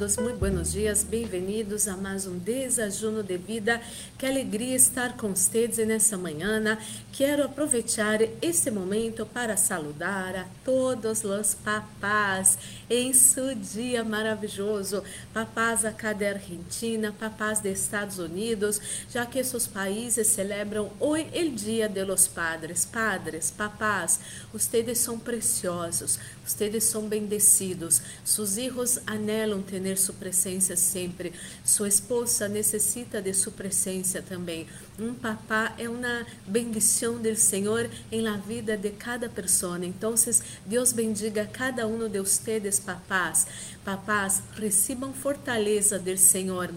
muito buenos dias, bem-vindos a mais um Desajuno de Vida. Que alegria estar com vocês nessa manhã. Quero aproveitar este momento para saludar a todos os papás em seu dia maravilhoso. Papás acá da Argentina, papás dos Estados Unidos, já que esses países celebram hoje o Dia de los Padres. Padres, papás, vocês são preciosos, vocês são bendecidos, seus filhos anhelam ter sua presença sempre, sua esposa necessita de sua presença também. Um papá é uma bendição do Senhor em la vida de cada pessoa. Então, Deus bendiga cada um de vocês, papás. Papás, recebam fortaleza do Senhor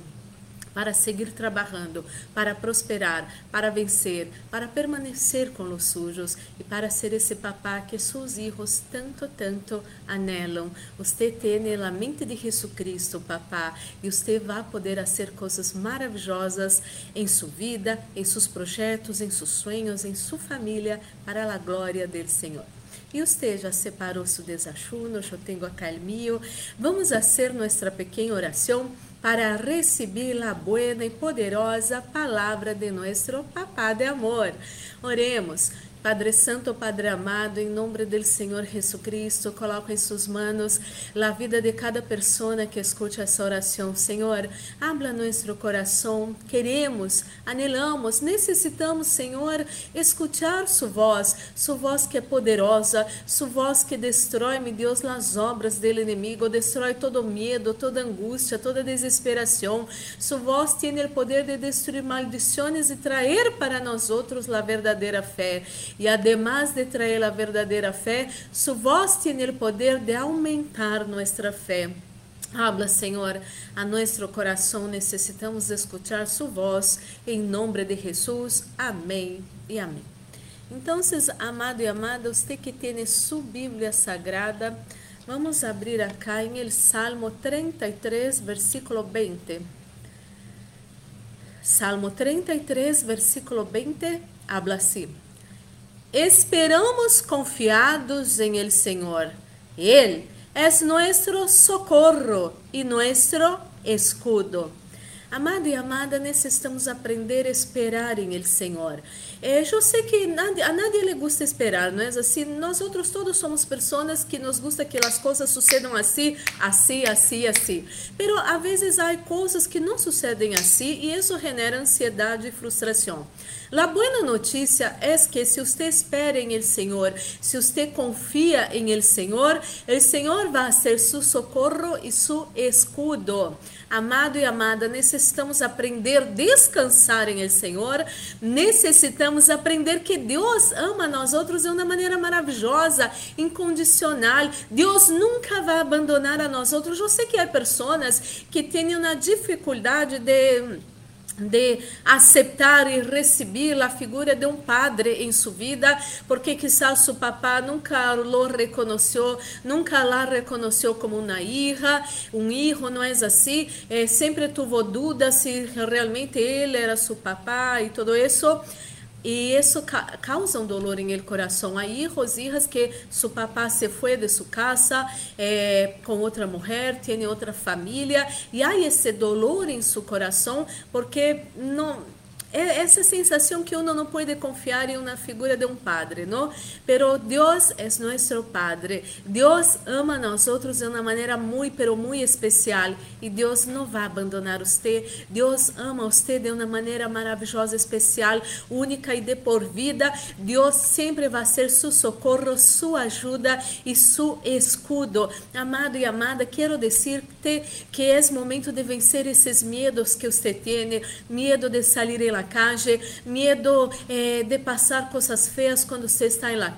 para seguir trabalhando, para prosperar, para vencer, para permanecer com os sujos e para ser esse papá que seus filhos tanto, tanto anelam. Você tem a mente de Jesus Cristo, papá, e você vai poder fazer coisas maravilhosas em sua vida, em seus projetos, em seus sonhos, em sua família, para a glória do Senhor. E você já separou seu desachuno, eu tenho acá o meu. Vamos fazer nossa pequena oração para receber a buena e poderosa palavra de nosso Papá de amor. Oremos. Padre Santo, Padre amado, em nome do Senhor Jesus Cristo, coloco em suas mãos a vida de cada pessoa que escute essa oração. Senhor, habla nosso coração. Queremos, anelamos, necessitamos, Senhor, escutar sua voz, sua voz que é poderosa, sua voz que destrói, meu Deus, as obras do inimigo, destrói todo medo, toda angústia, toda desesperação. Sua voz tem o poder de destruir maldições e trazer para nós outros a verdadeira fé e además de trazer a verdadeira fé, sua voz tem o poder de aumentar nossa fé. Habla, Senhor, a nosso coração necessitamos escutar sua voz, em nome de Jesus. Amém e amém. Então, amado e amada, você que tem sua Bíblia Sagrada, vamos abrir acá em el Salmo 33, versículo 20. Salmo 33, versículo 20, habla assim. Esperamos confiados em el Senhor. Ele é nosso socorro e nosso escudo. Amado e amada, necessitamos aprender a esperar em el Senhor. É, eu sei que a nadie le gusta esperar, não é assim? Nós outros todos somos pessoas que nos gusta que as coisas sucedam assim, assim, assim, assim. Pero a vezes há coisas que não sucedem assim e isso genera ansiedade e frustração. A boa notícia é que se você espera em el Senhor, se você confia em el Senhor, el Senhor vai ser seu socorro e seu escudo. Amado e amada, necessitamos aprender a descansar em el Senhor, necessitamos aprender que Deus ama nós outros de uma maneira maravilhosa, incondicional. Deus nunca vai abandonar a nós outros. Eu sei que há pessoas que têm uma dificuldade de de aceitar e receber a figura de um padre em sua vida, porque quizás seu papá nunca lo reconheceu, nunca la reconheceu como uma hija, um hijo, não é assim? É, sempre tuvo dúvidas se realmente ele era seu papá e tudo isso. E isso ca causa um dolor em el coração. Há hijos, que seu papá se foi de sua casa eh, com outra mulher, tem outra família, e há esse dolor em seu coração porque não é essa sensação que uno não pode confiar em uma figura de um padre, não? Pero Deus é nosso Padre. Deus ama nós outros de uma maneira muito, pero muito especial. E Deus não vai abandonar você. Deus ama você de uma maneira maravilhosa, especial, única e de por vida. Deus sempre vai ser seu socorro, sua ajuda e seu escudo. Amado e amada, quero dizer-te que é momento de vencer esses medos que você tem, medo de sair em la calle, medo eh, de passar coisas feias quando você está em la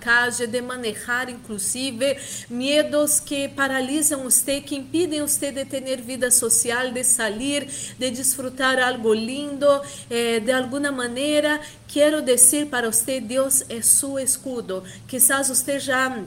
de manejar inclusive, medos que paralisam você, que impedem você de ter vida social, de sair, de desfrutar algo lindo, eh, de alguma maneira, quero dizer para você, Deus é seu escudo. Quizás você já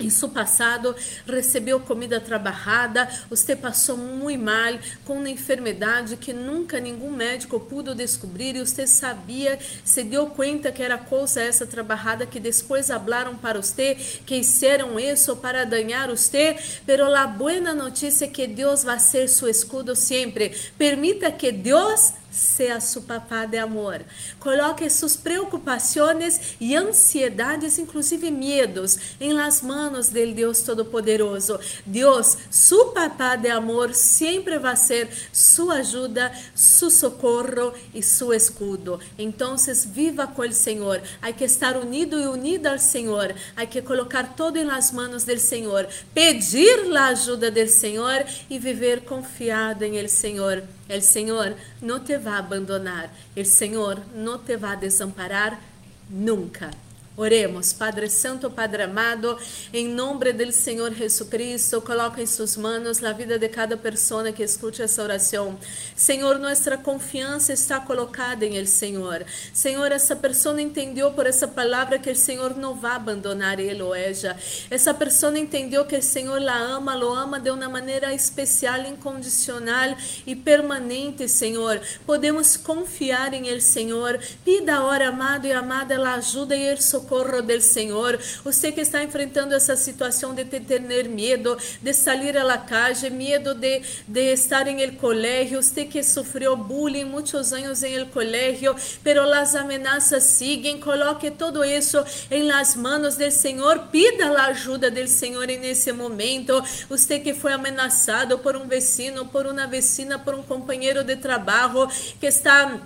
em seu passado recebeu comida trabalhada, você passou muito mal com uma enfermidade que nunca nenhum médico pudo descobrir e você sabia, se deu conta que era coisa essa trabalhada que depois falaram para você que fizeram isso para danhar você, pero a boa notícia é que Deus vai ser seu escudo sempre. Permita que Deus sea su papá de amor. Coloque suas preocupações e ansiedades, inclusive medos, em las manos del Deus Todo-Poderoso. Deus, su papá de amor, sempre vai ser sua ajuda, su socorro e su escudo. Então, viva com o Senhor. Há que estar unido e unida ao Senhor. Há que colocar todo em las manos del Senhor. Pedir a ajuda del Senhor e viver confiado em el Senhor. El Senhor não te vai abandonar. El Senhor não te vai desamparar nunca. Oremos, Padre Santo, Padre amado, em nome do Senhor Jesus Cristo, coloca em suas mãos a vida de cada pessoa que escute essa oração. Senhor, nossa confiança está colocada em El Senhor. Senhor, essa pessoa entendeu por essa palavra que o Senhor não vai abandonar ele ou ela. Essa pessoa entendeu que o Senhor la ama, lo ama de uma maneira especial, incondicional e permanente, Senhor. Podemos confiar em El Senhor. Pida a hora, amado e amada, ela ajuda e ele socorro socorro del Senhor. Você que está enfrentando essa situação de ter medo, de sair a la calle, medo de, de estar em el colegio, você que sofreu bullying muitos anos em el colegio, pero las amenazas siguen, coloque todo isso em las manos del Senhor, pida a ajuda del Senhor nesse momento. Você que foi ameaçado por um vecino, por uma vecina, por um companheiro de trabalho que está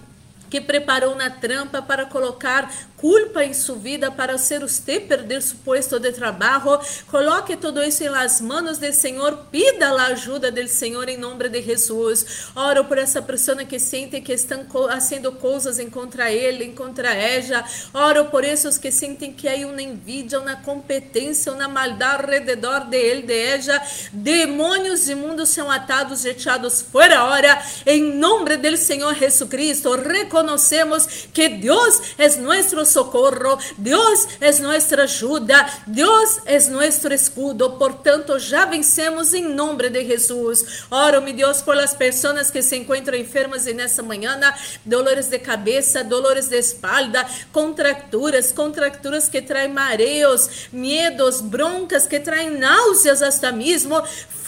que preparou na trampa para colocar culpa em sua vida para ser você perder seu posto de trabalho. Coloque tudo isso em las manos do Senhor. Pida a ajuda do Senhor em nome de Jesus. Oro por essa pessoa que sente que estão fazendo coisas em contra ele, em contra ela. Oro por esses que sentem que há uma envidia, uma competência, uma maldade ao redor de ele, de ela. Demônios imundos são atados, echados fora hora. Em nome do Senhor Jesus Cristo, reconhecemos que Deus é nosso socorro, Deus é nossa ajuda, Deus é nosso escudo, portanto já vencemos em nome de Jesus. Oro-me, Deus, por as pessoas que se encontram enfermas e nessa manhã, dolores de cabeça, dolores de espalda, contracturas, contracturas que traem mareos, medos, broncas, que traem náuseas hasta mesmo,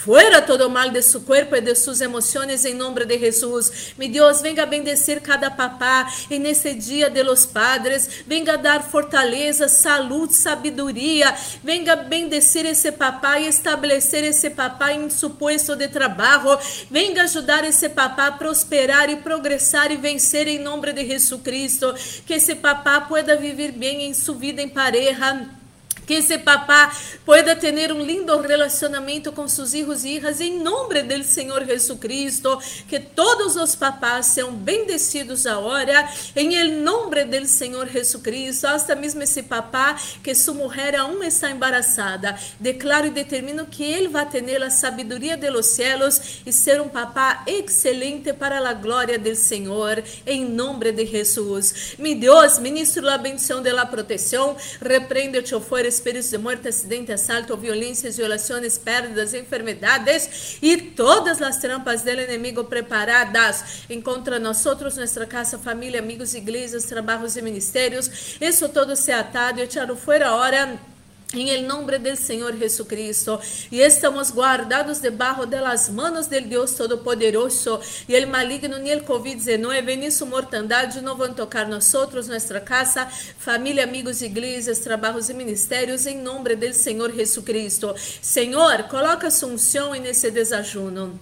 Fuera todo mal de su cuerpo e de suas emoções em nome de Jesus. Mi Deus, venga bendecir cada papá e nesse dia de los padres. Venga dar fortaleza, saúde, sabedoria. Venga bendecir esse papá e estabelecer esse papá em seu posto de trabalho. Venga ajudar esse papá a prosperar e progressar e vencer em nome de Jesus Cristo. Que esse papá pueda viver bem em sua vida em pareja que esse papá pueda ter um lindo relacionamento com seus filhos e hijas em nome do Senhor Jesus Cristo, que todos os papás sejam bendecidos agora em nome do Senhor Jesus Cristo, hasta mesmo esse papá que sua mulher aún está embarazada, declaro e determino que ele vai ter a sabedoria de los cielos e ser um papá excelente para a glória do Senhor, em nome de Jesus. Mi Deus, ministro a bendição de la proteção, repreende-te fora espíritos de muerte, acidente, assalto, violências, violações, perdas, enfermedades e todas as trampas do inimigo preparadas contra nós, nossa casa, família, amigos, igrejas, trabalhos e ministérios. Isso todo se atado e echado fora hora em nombre del Senhor Jesucristo e estamos guardados debaixo das manos del Deus Todo-Poderoso e el maligno ni el COVID-19 ni su mortandade não vão tocar nós nossa casa, família, amigos, igrejas, trabalhos e ministérios em nome del Senhor Jesucristo. Senhor, coloca a unção nesse desajuno.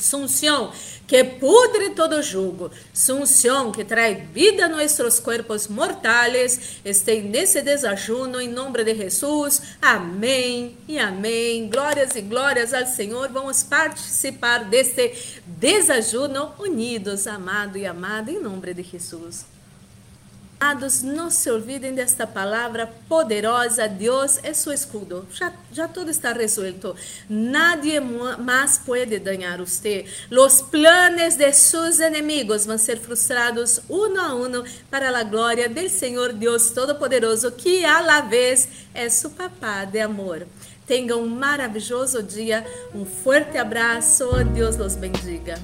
Sunción que pudre todo jugo, Sunción que trae vida a nuestros cuerpos mortales, esté nesse desajuno em nome de Jesus. Amém e amém. Glórias e glórias ao Senhor. Vamos participar deste desajuno unidos, amado e amada, em nome de Jesus. Amados, não se olvidem desta palavra poderosa. Deus é seu escudo. Já, já tudo está resuelto. Nadie mais pode danhar você. Os planos de seus inimigos vão ser frustrados um a um para a glória do Senhor Deus Todo-Poderoso, que a la vez é seu papá de amor. Tenham um maravilhoso dia. Um forte abraço. Deus los bendiga.